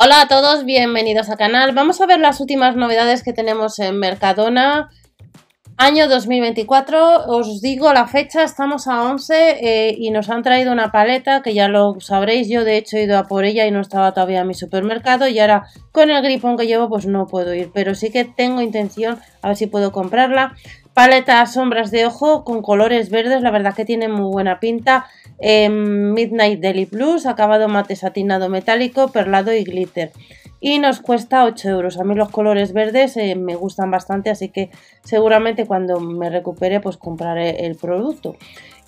Hola a todos, bienvenidos al canal. Vamos a ver las últimas novedades que tenemos en Mercadona. Año 2024, os digo la fecha, estamos a 11 eh, y nos han traído una paleta que ya lo sabréis, yo de hecho he ido a por ella y no estaba todavía en mi supermercado y ahora con el gripón que llevo pues no puedo ir, pero sí que tengo intención a ver si puedo comprarla. Paleta sombras de ojo con colores verdes, la verdad que tiene muy buena pinta. Midnight Deli Plus, acabado mate satinado metálico, perlado y glitter. Y nos cuesta 8 euros. A mí los colores verdes eh, me gustan bastante, así que seguramente cuando me recupere pues compraré el producto.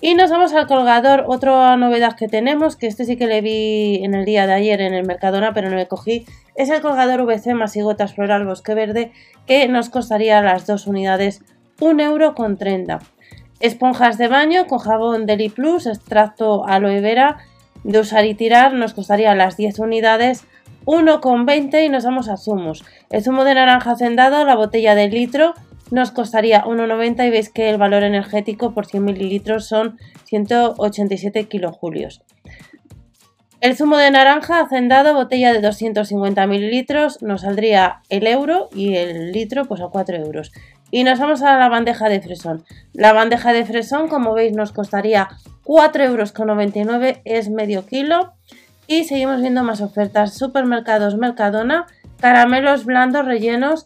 Y nos vamos al colgador, otra novedad que tenemos, que este sí que le vi en el día de ayer en el Mercadona, pero no le cogí, es el colgador VC gotas floral bosque verde, que nos costaría las dos unidades 1,30 euro. Esponjas de baño con jabón Deli Plus, extracto aloe vera, de usar y tirar, nos costaría las 10 unidades 1,20 y nos vamos a zumos. El zumo de naranja hacendado, la botella de litro, nos costaría 1,90 y veis que el valor energético por 100 mililitros son 187 kilojulios. El zumo de naranja hacendado, botella de 250 mililitros, nos saldría el euro y el litro pues a 4 euros. Y nos vamos a la bandeja de fresón. La bandeja de fresón, como veis, nos costaría 4,99 euros, es medio kilo. Y seguimos viendo más ofertas. Supermercados Mercadona, caramelos blandos rellenos,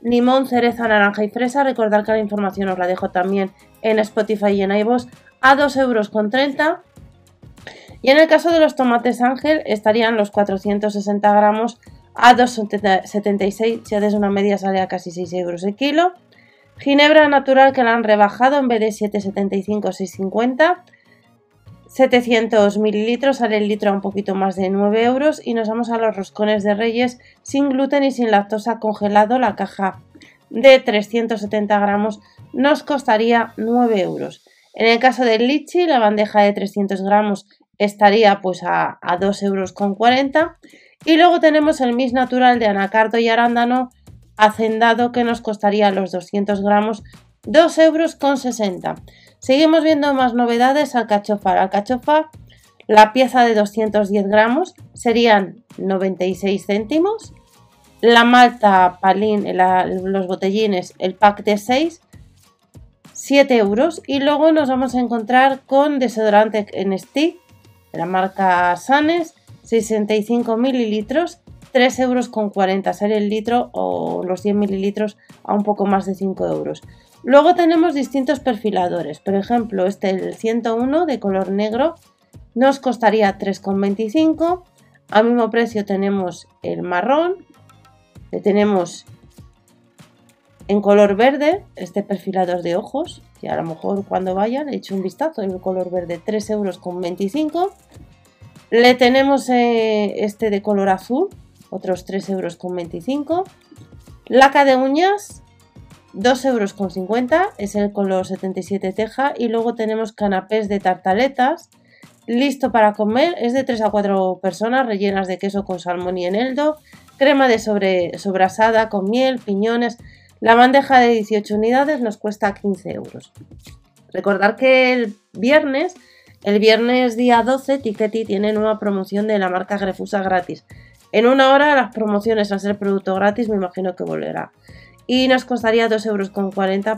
limón, cereza, naranja y fresa. Recordad que la información os la dejo también en Spotify y en iVoox a 2,30 euros. Y en el caso de los tomates ángel estarían los 460 gramos a 2,76, si haces una media sale a casi 6 euros el kilo. Ginebra natural que la han rebajado en vez de 7,75 6,50. 700 mililitros, sale el litro a un poquito más de 9 euros. Y nos vamos a los roscones de Reyes sin gluten y sin lactosa congelado. La caja de 370 gramos nos costaría 9 euros. En el caso del lichi, la bandeja de 300 gramos estaría pues a, a 2 euros con 40. Y luego tenemos el mis natural de anacardo y arándano hacendado que nos costaría los 200 gramos 2 euros con 60. Seguimos viendo más novedades alcachofa. La la pieza de 210 gramos serían 96 céntimos. La malta palín, los botellines, el pack de 6, 7 euros. Y luego nos vamos a encontrar con desodorante en stick, de la marca Sanes, 65 mililitros, 3 euros con 40 sale el litro o los 100 mililitros a un poco más de 5 euros. Luego tenemos distintos perfiladores, por ejemplo este el 101 de color negro nos costaría 3,25, a mismo precio tenemos el marrón, le tenemos en color verde, este perfilador de ojos, que a lo mejor cuando vayan he hecho un vistazo, en color verde 3,25 euros. Le tenemos eh, este de color azul, otros 3,25 euros. Laca de uñas, 2,50 euros, es el color 77 teja. Y luego tenemos canapés de tartaletas, listo para comer, es de 3 a 4 personas, rellenas de queso con salmón y eneldo, crema de sobre, sobrasada con miel, piñones. La bandeja de 18 unidades nos cuesta 15 euros. Recordar que el viernes, el viernes día 12, Tiketi tiene nueva promoción de la marca Grefusa gratis. En una hora las promociones al ser producto gratis me imagino que volverá. Y nos costaría 2,40 euros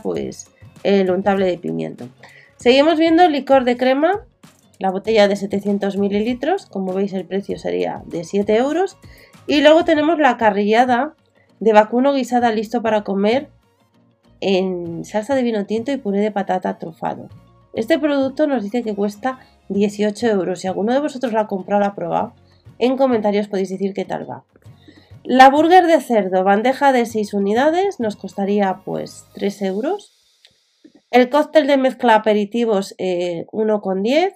pues el untable de pimiento. Seguimos viendo licor de crema, la botella de 700 mililitros, como veis el precio sería de 7 euros. Y luego tenemos la carrillada de vacuno guisada listo para comer en salsa de vino tinto y puré de patata trufado. Este producto nos dice que cuesta 18 euros. Si alguno de vosotros lo ha comprado lo ha probado, en comentarios podéis decir qué tal va. La burger de cerdo, bandeja de 6 unidades, nos costaría pues 3 euros. El cóctel de mezcla aperitivos, eh, 1,10.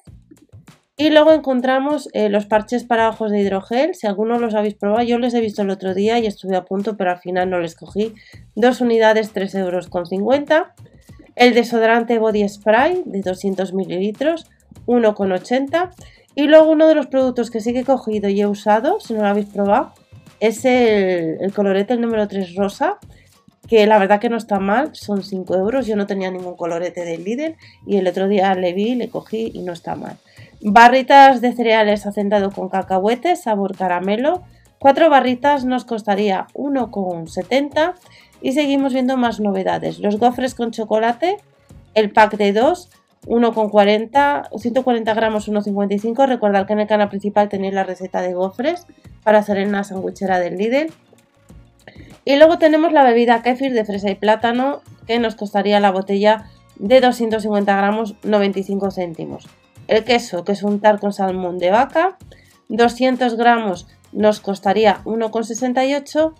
Y luego encontramos eh, los parches para ojos de hidrogel. Si alguno los habéis probado, yo les he visto el otro día y estuve a punto, pero al final no les cogí. Dos unidades, 3 euros con 50. El desodorante Body Spray de 200 mililitros, 1,80. Y luego uno de los productos que sí que he cogido y he usado, si no lo habéis probado, es el, colorete el número 3 rosa, que la verdad que no está mal, son 5 euros, yo no tenía ningún colorete del líder y el otro día le vi, le cogí y no está mal. Barritas de cereales hacendado con cacahuetes, sabor caramelo, Cuatro barritas nos costaría 1,70 y seguimos viendo más novedades. Los gofres con chocolate, el pack de 2, 1,40, 140 gramos, 1,55. Recordad que en el canal principal tenéis la receta de gofres para hacer en la sandwichera del Lidl. Y luego tenemos la bebida kefir de fresa y plátano que nos costaría la botella de 250 gramos 95 céntimos. El queso, que es un tar con salmón de vaca, 200 gramos nos costaría 1,68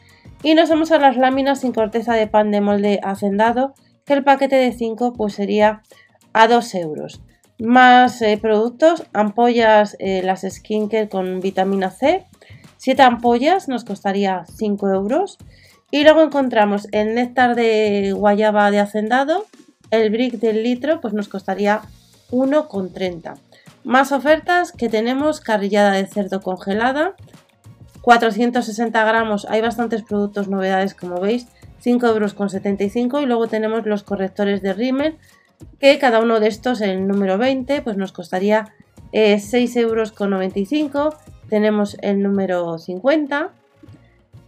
y nos vamos a las láminas sin corteza de pan de molde hacendado, que el paquete de 5 pues sería a 2 euros. Más eh, productos, ampollas, eh, las skincare con vitamina C, 7 ampollas nos costaría 5 euros. Y luego encontramos el néctar de guayaba de hacendado, el brick del litro, pues nos costaría 1,30. Más ofertas que tenemos, carrillada de cerdo congelada, 460 gramos, hay bastantes productos novedades como veis, 5 euros con 75 y luego tenemos los correctores de Rimmel que cada uno de estos, el número 20, pues nos costaría 6 eh, euros con 95, tenemos el número 50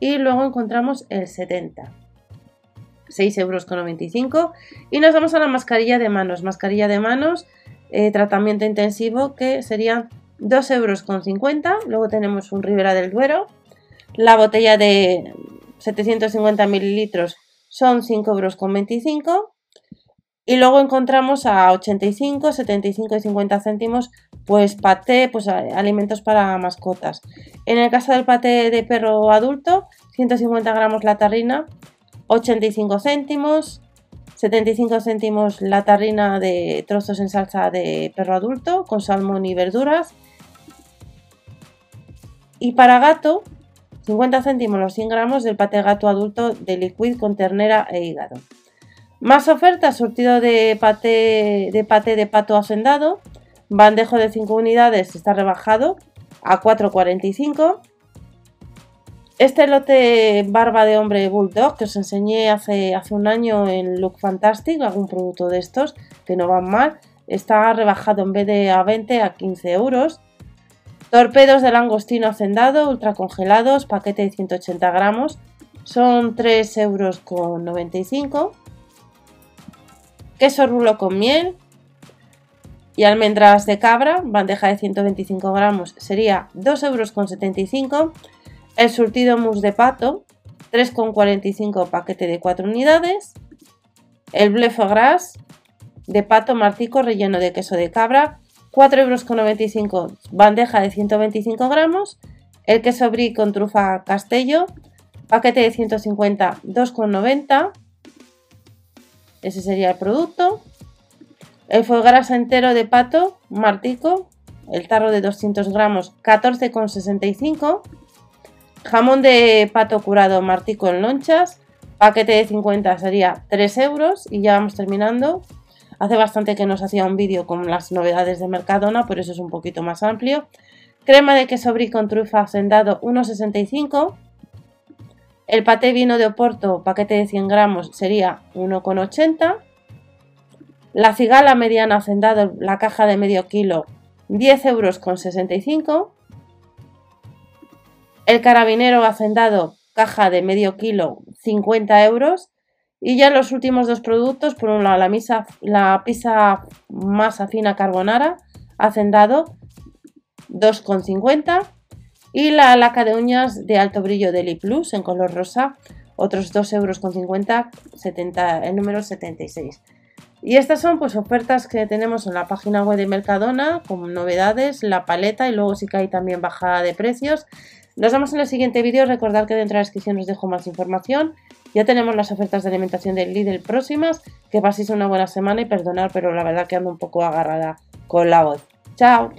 y luego encontramos el 70. 6 euros con 95 y nos vamos a la mascarilla de manos, mascarilla de manos, eh, tratamiento intensivo que serían 2 euros con 50. Luego tenemos un Ribera del Duero. La botella de 750 mililitros son 5 euros con 25. Y luego encontramos a 85, 75 y 50 céntimos, pues paté, pues alimentos para mascotas. En el caso del paté de perro adulto, 150 gramos la tarrina, 85 céntimos, 75 céntimos la tarrina de trozos en salsa de perro adulto con salmón y verduras y para gato, 50 céntimos los 100 gramos del pate gato adulto de liquid con ternera e hígado. Más ofertas, surtido de paté de, paté de pato hacendado, bandejo de 5 unidades está rebajado a 4,45. Este lote barba de hombre bulldog que os enseñé hace, hace un año en Look Fantastic, algún producto de estos que no van mal, está rebajado en vez de a 20 a 15 euros. Torpedos de langostino hacendado, ultra congelados, paquete de 180 gramos, son 3 euros con 95. Queso rulo con miel y almendras de cabra, bandeja de 125 gramos, sería 2 euros con 75. El surtido mousse de pato, 3,45 paquete de 4 unidades. El bleu gras de pato martico relleno de queso de cabra, 4,95 euros bandeja de 125 gramos, el queso brie con trufa castello, paquete de 150, 2,90, ese sería el producto, el foie gras entero de pato, martico, el tarro de 200 gramos, 14,65, jamón de pato curado martico en lonchas, paquete de 50 sería 3 euros y ya vamos terminando. Hace bastante que nos hacía un vídeo con las novedades de Mercadona, por eso es un poquito más amplio. Crema de queso brie con trufa hacendado 1,65. El paté vino de Oporto, paquete de 100 gramos, sería 1,80. La cigala mediana hacendado, la caja de medio kilo, 10 euros con 65. El carabinero hacendado, caja de medio kilo, 50 euros. Y ya los últimos dos productos, por un lado la, misa, la pizza masa fina carbonara, hacendado 2,50 y la laca de uñas de alto brillo de Plus en color rosa, otros 2,50 euros, el número 76. Y estas son pues ofertas que tenemos en la página web de Mercadona, con novedades, la paleta y luego sí que hay también bajada de precios. Nos vemos en el siguiente vídeo. Recordad que dentro de la descripción os dejo más información. Ya tenemos las ofertas de alimentación del Lidl próximas. Que paséis una buena semana y perdonar, pero la verdad que ando un poco agarrada con la voz. ¡Chao!